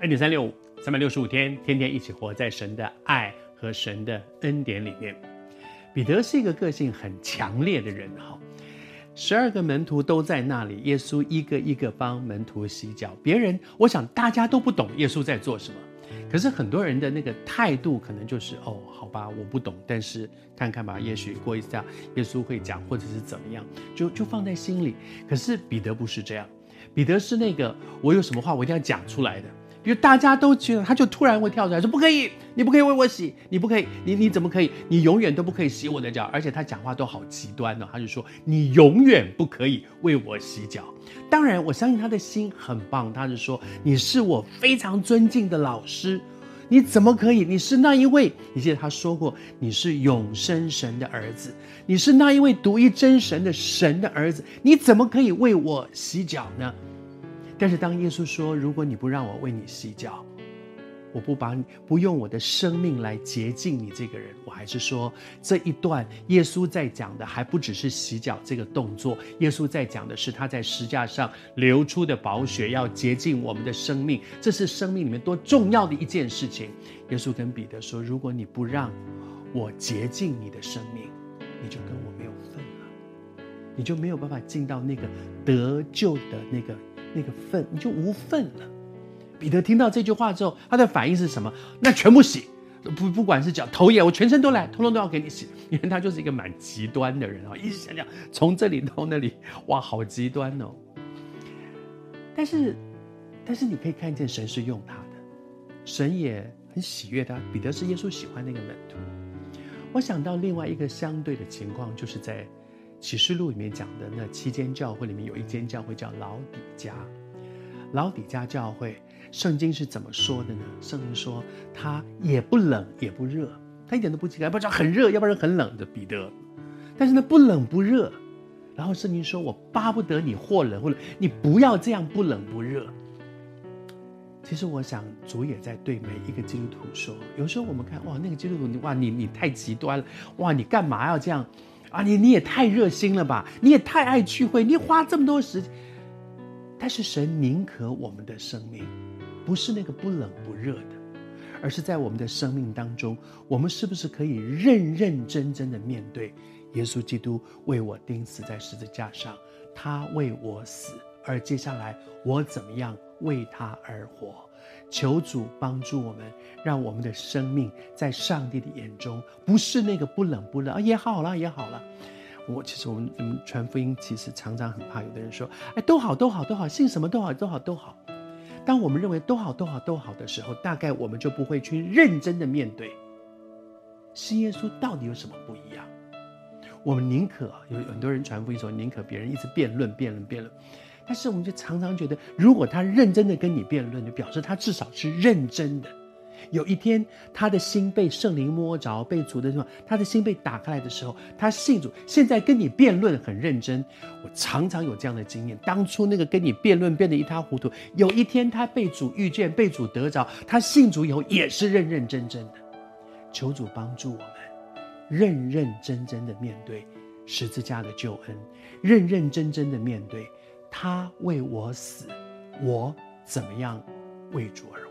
恩典三六五，三百六十五天，天天一起活在神的爱和神的恩典里面。彼得是一个个性很强烈的人哈，十二个门徒都在那里，耶稣一个一个帮门徒洗脚。别人，我想大家都不懂耶稣在做什么，可是很多人的那个态度可能就是哦，好吧，我不懂，但是看看吧，也许过一下耶稣会讲，或者是怎么样，就就放在心里。可是彼得不是这样，彼得是那个我有什么话我一定要讲出来的。比如大家都觉得，他就突然会跳出来说：“不可以，你不可以为我洗，你不可以，你你怎么可以？你永远都不可以洗我的脚。”而且他讲话都好极端哦，他就说：“你永远不可以为我洗脚。”当然，我相信他的心很棒，他是说：“你是我非常尊敬的老师，你怎么可以？你是那一位，你记得他说过，你是永生神的儿子，你是那一位独一真神的神的儿子，你怎么可以为我洗脚呢？”但是当耶稣说：“如果你不让我为你洗脚，我不把你不用我的生命来洁净你这个人，我还是说这一段耶稣在讲的还不只是洗脚这个动作，耶稣在讲的是他在十架上流出的宝血要洁净我们的生命，这是生命里面多重要的一件事情。”耶稣跟彼得说：“如果你不让我洁净你的生命，你就跟我没有份了，你就没有办法进到那个得救的那个。”那个份你就无份了。彼得听到这句话之后，他的反应是什么？那全部洗，不不管是脚头也，我全身都来，通通都要给你洗。因为他就是一个蛮极端的人啊，一直想想从这里到那里，哇，好极端哦。但是，但是你可以看见神是用他的，神也很喜悦他。彼得是耶稣喜欢那个门徒。我想到另外一个相对的情况，就是在。启示录里面讲的那七间教会里面有一间教会叫老底家，老底家教会，圣经是怎么说的呢？圣经说它也不冷也不热，它一点都不奇怪，要不然很热，要不然很冷的彼得，但是呢不冷不热，然后圣经说我巴不得你或冷或冷，你不要这样不冷不热。其实我想主也在对每一个基督徒说，有时候我们看哇那个基督徒哇你你太极端了，哇你干嘛要这样？啊，你你也太热心了吧！你也太爱聚会，你花这么多时间。但是神宁可我们的生命，不是那个不冷不热的，而是在我们的生命当中，我们是不是可以认认真真的面对耶稣基督为我钉死在十字架上，他为我死，而接下来我怎么样为他而活？求主帮助我们，让我们的生命在上帝的眼中不是那个不冷不热啊，也好了也好了。我其实我们我们传福音，其实常常很怕有的人说，哎，都好都好都好，信什么都好都好都好。当我们认为都好都好都好的时候，大概我们就不会去认真的面对信耶稣到底有什么不一样。我们宁可有很多人传福音说，宁可别人一直辩论辩论辩论。但是我们就常常觉得，如果他认真的跟你辩论，就表示他至少是认真的。有一天，他的心被圣灵摸着，被主的什么，他的心被打开来的时候，他信主。现在跟你辩论很认真，我常常有这样的经验。当初那个跟你辩论辩得一塌糊涂，有一天他被主遇见，被主得着，他信主以后也是认认真真的。求主帮助我们，认认真真的面对十字架的救恩，认认真真的面对。他为我死，我怎么样为主而活？